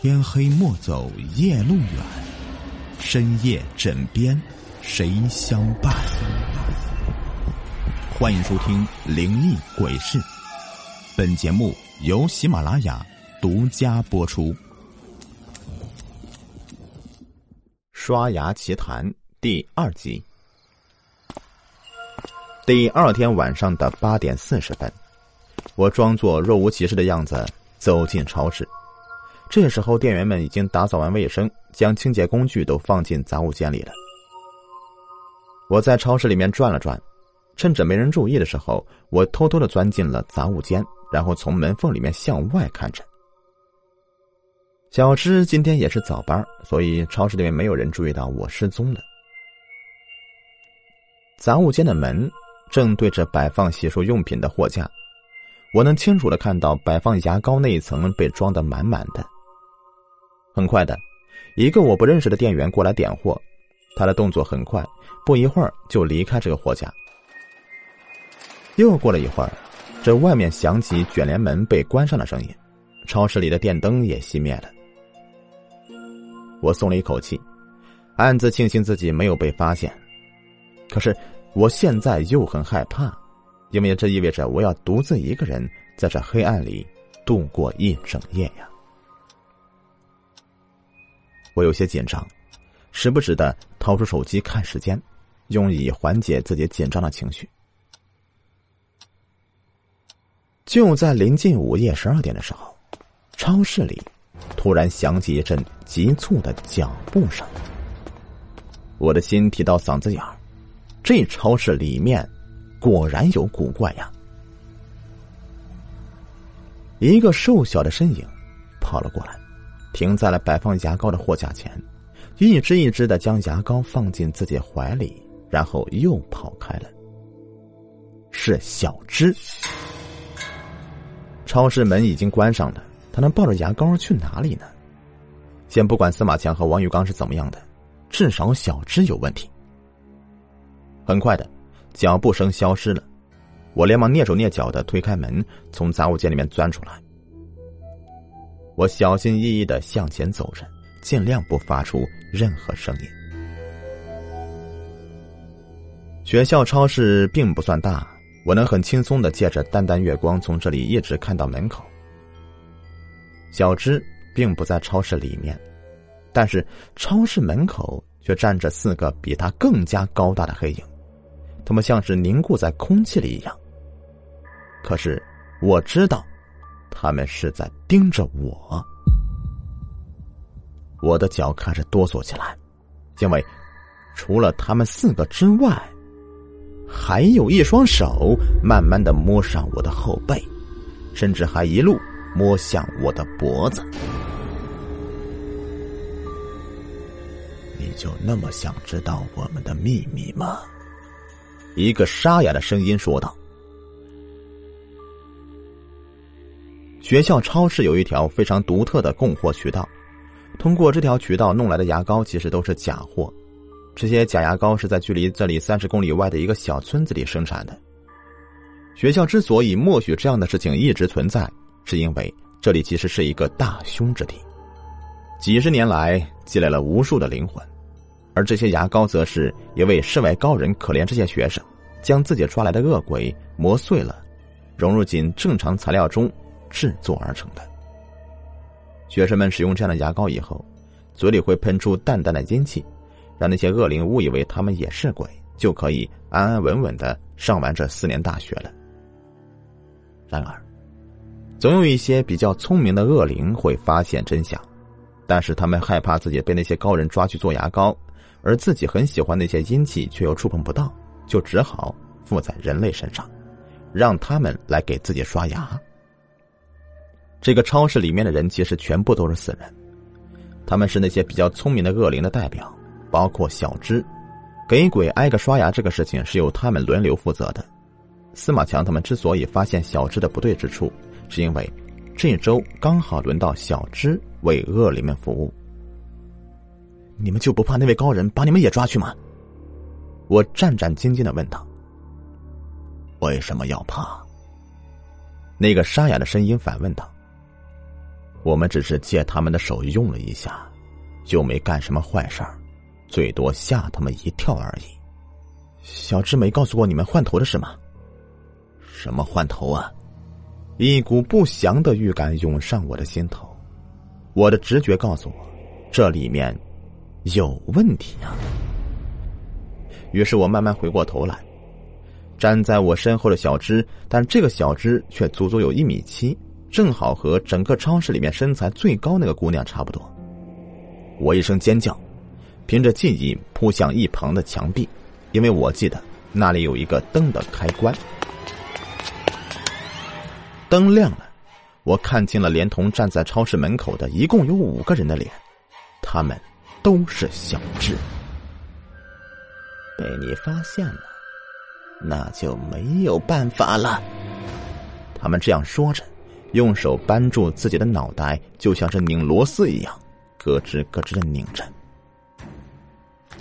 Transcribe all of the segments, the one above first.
天黑莫走夜路远，深夜枕边谁相伴？欢迎收听《灵异鬼事》，本节目由喜马拉雅独家播出。刷牙奇谈第二集。第二天晚上的八点四十分，我装作若无其事的样子走进超市。这时候，店员们已经打扫完卫生，将清洁工具都放进杂物间里了。我在超市里面转了转，趁着没人注意的时候，我偷偷的钻进了杂物间，然后从门缝里面向外看着。小芝今天也是早班，所以超市里面没有人注意到我失踪了。杂物间的门正对着摆放洗漱用品的货架，我能清楚的看到摆放牙膏那一层被装得满满的。很快的，一个我不认识的店员过来点货，他的动作很快，不一会儿就离开这个货架。又过了一会儿，这外面响起卷帘门被关上的声音，超市里的电灯也熄灭了。我松了一口气，暗自庆幸自己没有被发现。可是我现在又很害怕，因为这意味着我要独自一个人在这黑暗里度过一整夜呀。我有些紧张，时不时的掏出手机看时间，用以缓解自己紧张的情绪。就在临近午夜十二点的时候，超市里突然响起一阵急促的脚步声。我的心提到嗓子眼儿，这超市里面果然有古怪呀！一个瘦小的身影跑了过来。停在了摆放牙膏的货架前，一只一只的将牙膏放进自己怀里，然后又跑开了。是小芝。超市门已经关上了，他能抱着牙膏去哪里呢？先不管司马强和王玉刚是怎么样的，至少小芝有问题。很快的，脚步声消失了，我连忙蹑手蹑脚的推开门，从杂物间里面钻出来。我小心翼翼的向前走着，尽量不发出任何声音。学校超市并不算大，我能很轻松的借着淡淡月光从这里一直看到门口。小芝并不在超市里面，但是超市门口却站着四个比他更加高大的黑影，他们像是凝固在空气里一样。可是我知道。他们是在盯着我，我的脚开始哆嗦起来，因为除了他们四个之外，还有一双手慢慢的摸上我的后背，甚至还一路摸向我的脖子。你就那么想知道我们的秘密吗？一个沙哑的声音说道。学校超市有一条非常独特的供货渠道，通过这条渠道弄来的牙膏其实都是假货。这些假牙膏是在距离这里三十公里外的一个小村子里生产的。学校之所以默许这样的事情一直存在，是因为这里其实是一个大凶之地，几十年来积累了无数的灵魂，而这些牙膏则是一位世外高人可怜这些学生，将自己抓来的恶鬼磨碎了，融入进正常材料中。制作而成的。学生们使用这样的牙膏以后，嘴里会喷出淡淡的阴气，让那些恶灵误以为他们也是鬼，就可以安安稳稳的上完这四年大学了。然而，总有一些比较聪明的恶灵会发现真相，但是他们害怕自己被那些高人抓去做牙膏，而自己很喜欢那些阴气却又触碰不到，就只好附在人类身上，让他们来给自己刷牙。这个超市里面的人其实全部都是死人，他们是那些比较聪明的恶灵的代表，包括小芝。给鬼挨个刷牙这个事情是由他们轮流负责的。司马强他们之所以发现小芝的不对之处，是因为这周刚好轮到小芝为恶灵们服务。你们就不怕那位高人把你们也抓去吗？我战战兢兢的问道。为什么要怕？那个沙哑的声音反问道。我们只是借他们的手用了一下，又没干什么坏事儿，最多吓他们一跳而已。小芝没告诉过你们换头的事吗？什么换头啊？一股不祥的预感涌上我的心头，我的直觉告诉我，这里面有问题啊。于是我慢慢回过头来，站在我身后的小芝，但这个小芝却足足有一米七，正好和整个超市里面身材最高那个姑娘差不多。我一声尖叫，凭着记忆扑向一旁的墙壁，因为我记得那里有一个灯的开关。灯亮了，我看清了连同站在超市门口的一共有五个人的脸，他们都是小智。被你发现了，那就没有办法了。他们这样说着，用手扳住自己的脑袋，就像是拧螺丝一样，咯吱咯吱的拧着。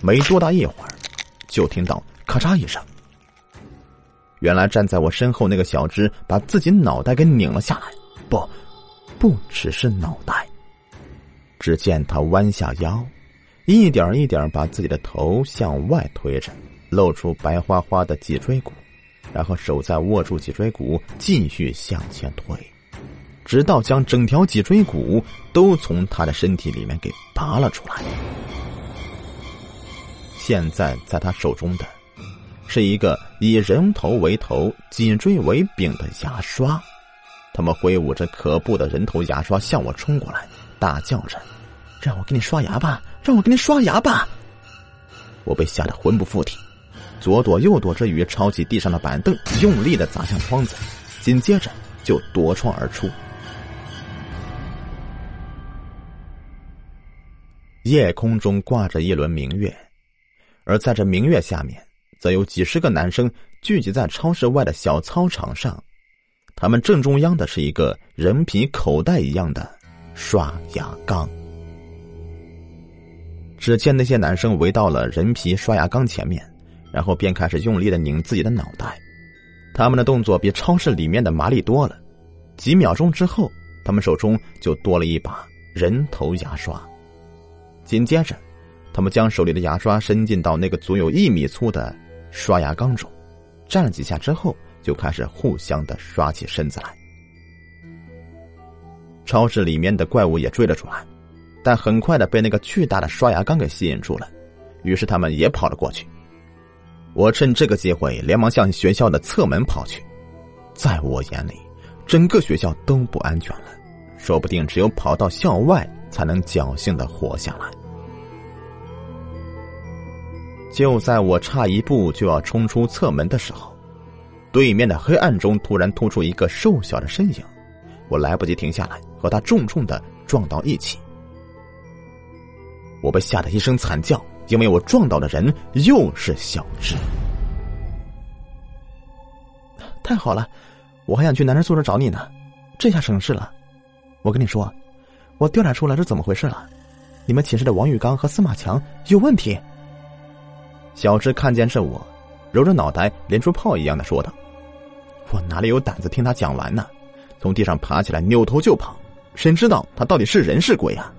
没多大一会儿，就听到咔嚓一声。原来站在我身后那个小只把自己脑袋给拧了下来，不，不只是脑袋。只见他弯下腰。一点一点把自己的头向外推着，露出白花花的脊椎骨，然后手再握住脊椎骨，继续向前推，直到将整条脊椎骨都从他的身体里面给拔了出来。现在在他手中的，是一个以人头为头、脊椎为柄的牙刷。他们挥舞着可怖的人头牙刷向我冲过来，大叫着。让我给你刷牙吧，让我给你刷牙吧！我被吓得魂不附体，左躲右躲之余，抄起地上的板凳，用力的砸向窗子，紧接着就夺窗而出。夜空中挂着一轮明月，而在这明月下面，则有几十个男生聚集在超市外的小操场上，他们正中央的是一个人皮口袋一样的刷牙缸。只见那些男生围到了人皮刷牙缸前面，然后便开始用力的拧自己的脑袋。他们的动作比超市里面的麻利多了。几秒钟之后，他们手中就多了一把人头牙刷。紧接着，他们将手里的牙刷伸进到那个足有一米粗的刷牙缸中，站了几下之后，就开始互相的刷起身子来。超市里面的怪物也追了出来。但很快的被那个巨大的刷牙缸给吸引住了，于是他们也跑了过去。我趁这个机会连忙向学校的侧门跑去。在我眼里，整个学校都不安全了，说不定只有跑到校外才能侥幸的活下来。就在我差一步就要冲出侧门的时候，对面的黑暗中突然突出一个瘦小的身影，我来不及停下来，和他重重的撞到一起。我被吓得一声惨叫，因为我撞到的人又是小智。太好了，我还想去男生宿舍找你呢，这下省事了。我跟你说，我调查出来是怎么回事了，你们寝室的王玉刚和司马强有问题。小智看见是我，揉着脑袋，连出炮一样的说道：“我哪里有胆子听他讲完呢？从地上爬起来，扭头就跑。谁知道他到底是人是鬼啊？”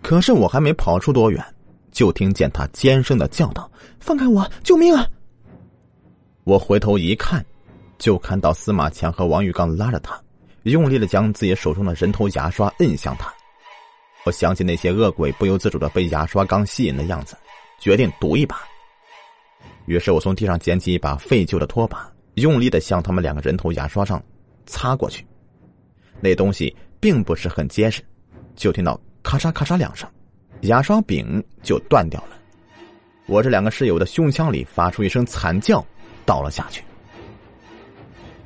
可是我还没跑出多远，就听见他尖声的叫道：“放开我！救命啊！”我回头一看，就看到司马强和王玉刚拉着他，用力的将自己手中的人头牙刷摁向他。我想起那些恶鬼不由自主的被牙刷缸吸引的样子，决定赌一把。于是我从地上捡起一把废旧的拖把，用力的向他们两个人头牙刷上擦过去。那东西并不是很结实，就听到。咔嚓咔嚓两声，牙刷柄就断掉了。我这两个室友的胸腔里发出一声惨叫，倒了下去。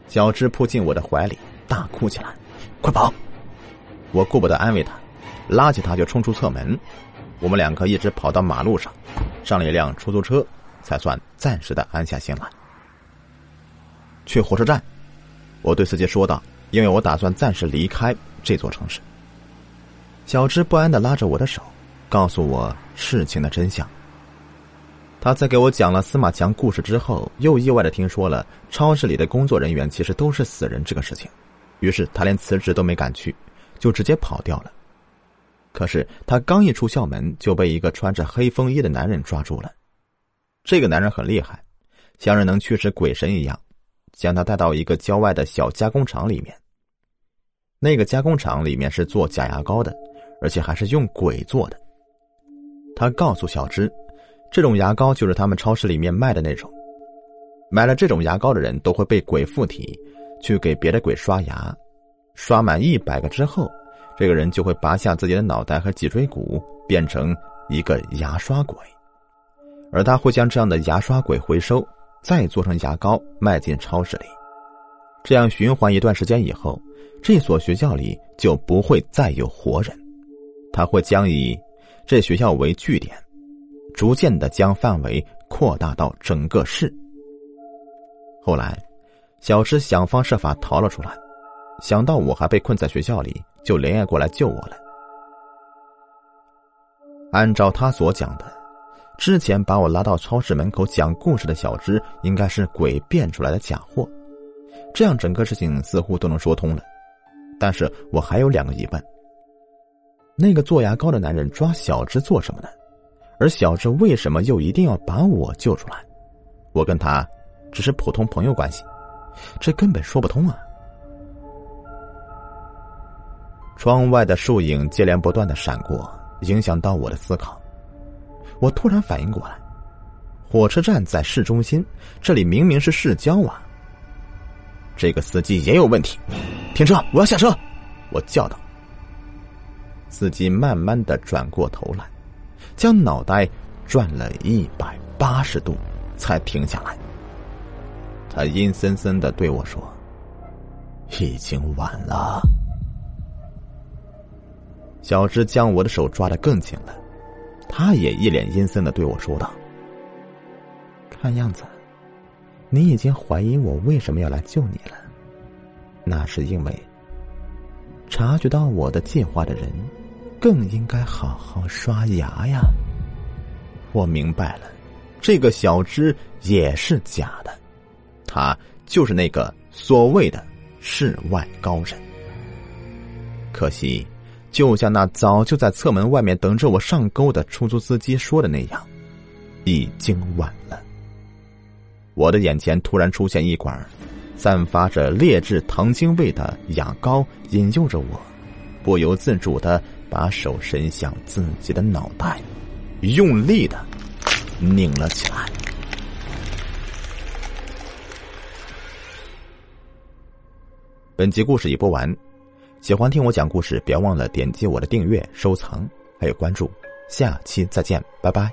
小芝扑进我的怀里，大哭起来：“快跑！”我顾不得安慰他，拉起他就冲出侧门。我们两个一直跑到马路上，上了一辆出租车，才算暂时的安下心来。去火车站，我对司机说道：“因为我打算暂时离开这座城市。”小芝不安的拉着我的手，告诉我事情的真相。他在给我讲了司马强故事之后，又意外的听说了超市里的工作人员其实都是死人这个事情，于是他连辞职都没敢去，就直接跑掉了。可是他刚一出校门，就被一个穿着黑风衣的男人抓住了。这个男人很厉害，像是能驱使鬼神一样，将他带到一个郊外的小加工厂里面。那个加工厂里面是做假牙膏的，而且还是用鬼做的。他告诉小芝，这种牙膏就是他们超市里面卖的那种。买了这种牙膏的人都会被鬼附体，去给别的鬼刷牙，刷满一百个之后。这个人就会拔下自己的脑袋和脊椎骨，变成一个牙刷鬼，而他会将这样的牙刷鬼回收，再做成牙膏卖进超市里。这样循环一段时间以后，这所学校里就不会再有活人。他会将以这学校为据点，逐渐的将范围扩大到整个市。后来，小石想方设法逃了出来，想到我还被困在学校里。就连夜过来救我了。按照他所讲的，之前把我拉到超市门口讲故事的小芝，应该是鬼变出来的假货。这样整个事情似乎都能说通了。但是我还有两个疑问：那个做牙膏的男人抓小芝做什么呢？而小芝为什么又一定要把我救出来？我跟他只是普通朋友关系，这根本说不通啊！窗外的树影接连不断的闪过，影响到我的思考。我突然反应过来，火车站在市中心，这里明明是市郊啊。这个司机也有问题，停车！我要下车！我叫道。司机慢慢的转过头来，将脑袋转了一百八十度，才停下来。他阴森森的对我说：“已经晚了。”小芝将我的手抓得更紧了，他也一脸阴森的对我说道：“看样子，你已经怀疑我为什么要来救你了。那是因为察觉到我的计划的人，更应该好好刷牙呀。”我明白了，这个小芝也是假的，他就是那个所谓的世外高人。可惜。就像那早就在侧门外面等着我上钩的出租司机说的那样，已经晚了。我的眼前突然出现一管散发着劣质糖精味的牙膏，引诱着我，不由自主的把手伸向自己的脑袋，用力的拧了起来。本集故事已播完。喜欢听我讲故事，别忘了点击我的订阅、收藏，还有关注。下期再见，拜拜。